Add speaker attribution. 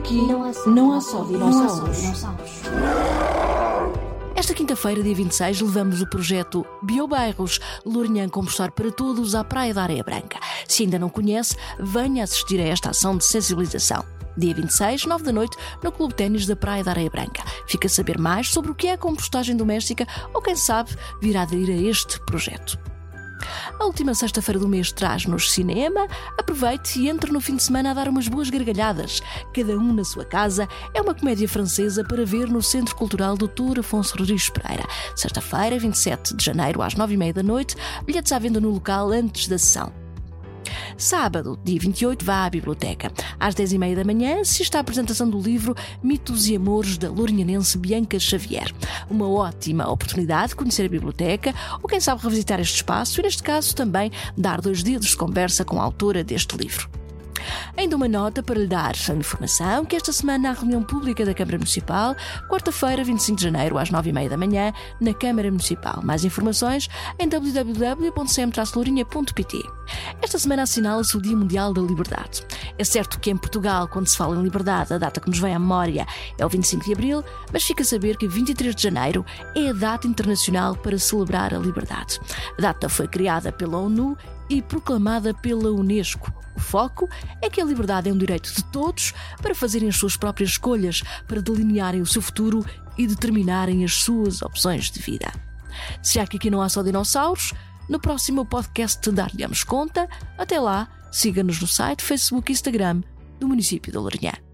Speaker 1: aqui não há só dinossauros.
Speaker 2: Esta quinta-feira, dia 26, levamos o projeto Biobairros Lourinhã Compostar para Todos à Praia da Areia Branca. Se ainda não conhece, venha assistir a esta ação de sensibilização. Dia 26, 9 da noite, no Clube Ténis da Praia da Areia Branca. Fica a saber mais sobre o que é a compostagem doméstica ou, quem sabe, vir a aderir a este projeto. A última sexta-feira do mês traz-nos cinema. Aproveite e entre no fim de semana a dar umas boas gargalhadas. Cada um na sua casa é uma comédia francesa para ver no Centro Cultural Dr. Afonso Rodrigues Pereira. Sexta-feira, 27 de janeiro, às 9h30 da noite. Bilhetes à venda no local antes da sessão. Sábado, dia 28, vá à biblioteca. Às 10h30 da manhã assista à apresentação do livro Mitos e Amores da lourinhanense Bianca Xavier. Uma ótima oportunidade de conhecer a biblioteca ou, quem sabe, revisitar este espaço e, neste caso, também dar dois dedos de conversa com a autora deste livro. Ainda uma nota para lhe dar a informação que esta semana há reunião pública da Câmara Municipal, quarta-feira, 25 de janeiro, às 9h30 da manhã, na Câmara Municipal. Mais informações em www.cm-lourinha.pt. Esta semana assinala-se o Dia Mundial da Liberdade. É certo que em Portugal, quando se fala em liberdade, a data que nos vem à memória é o 25 de abril, mas fica a saber que 23 de janeiro é a data internacional para celebrar a liberdade. A data foi criada pela ONU e proclamada pela Unesco. O foco é que a liberdade é um direito de todos para fazerem as suas próprias escolhas, para delinearem o seu futuro e determinarem as suas opções de vida. Se já que aqui não há só dinossauros, no próximo podcast dar-lhe-amos conta. Até lá, siga-nos no site, Facebook e Instagram do município de Lourinhã.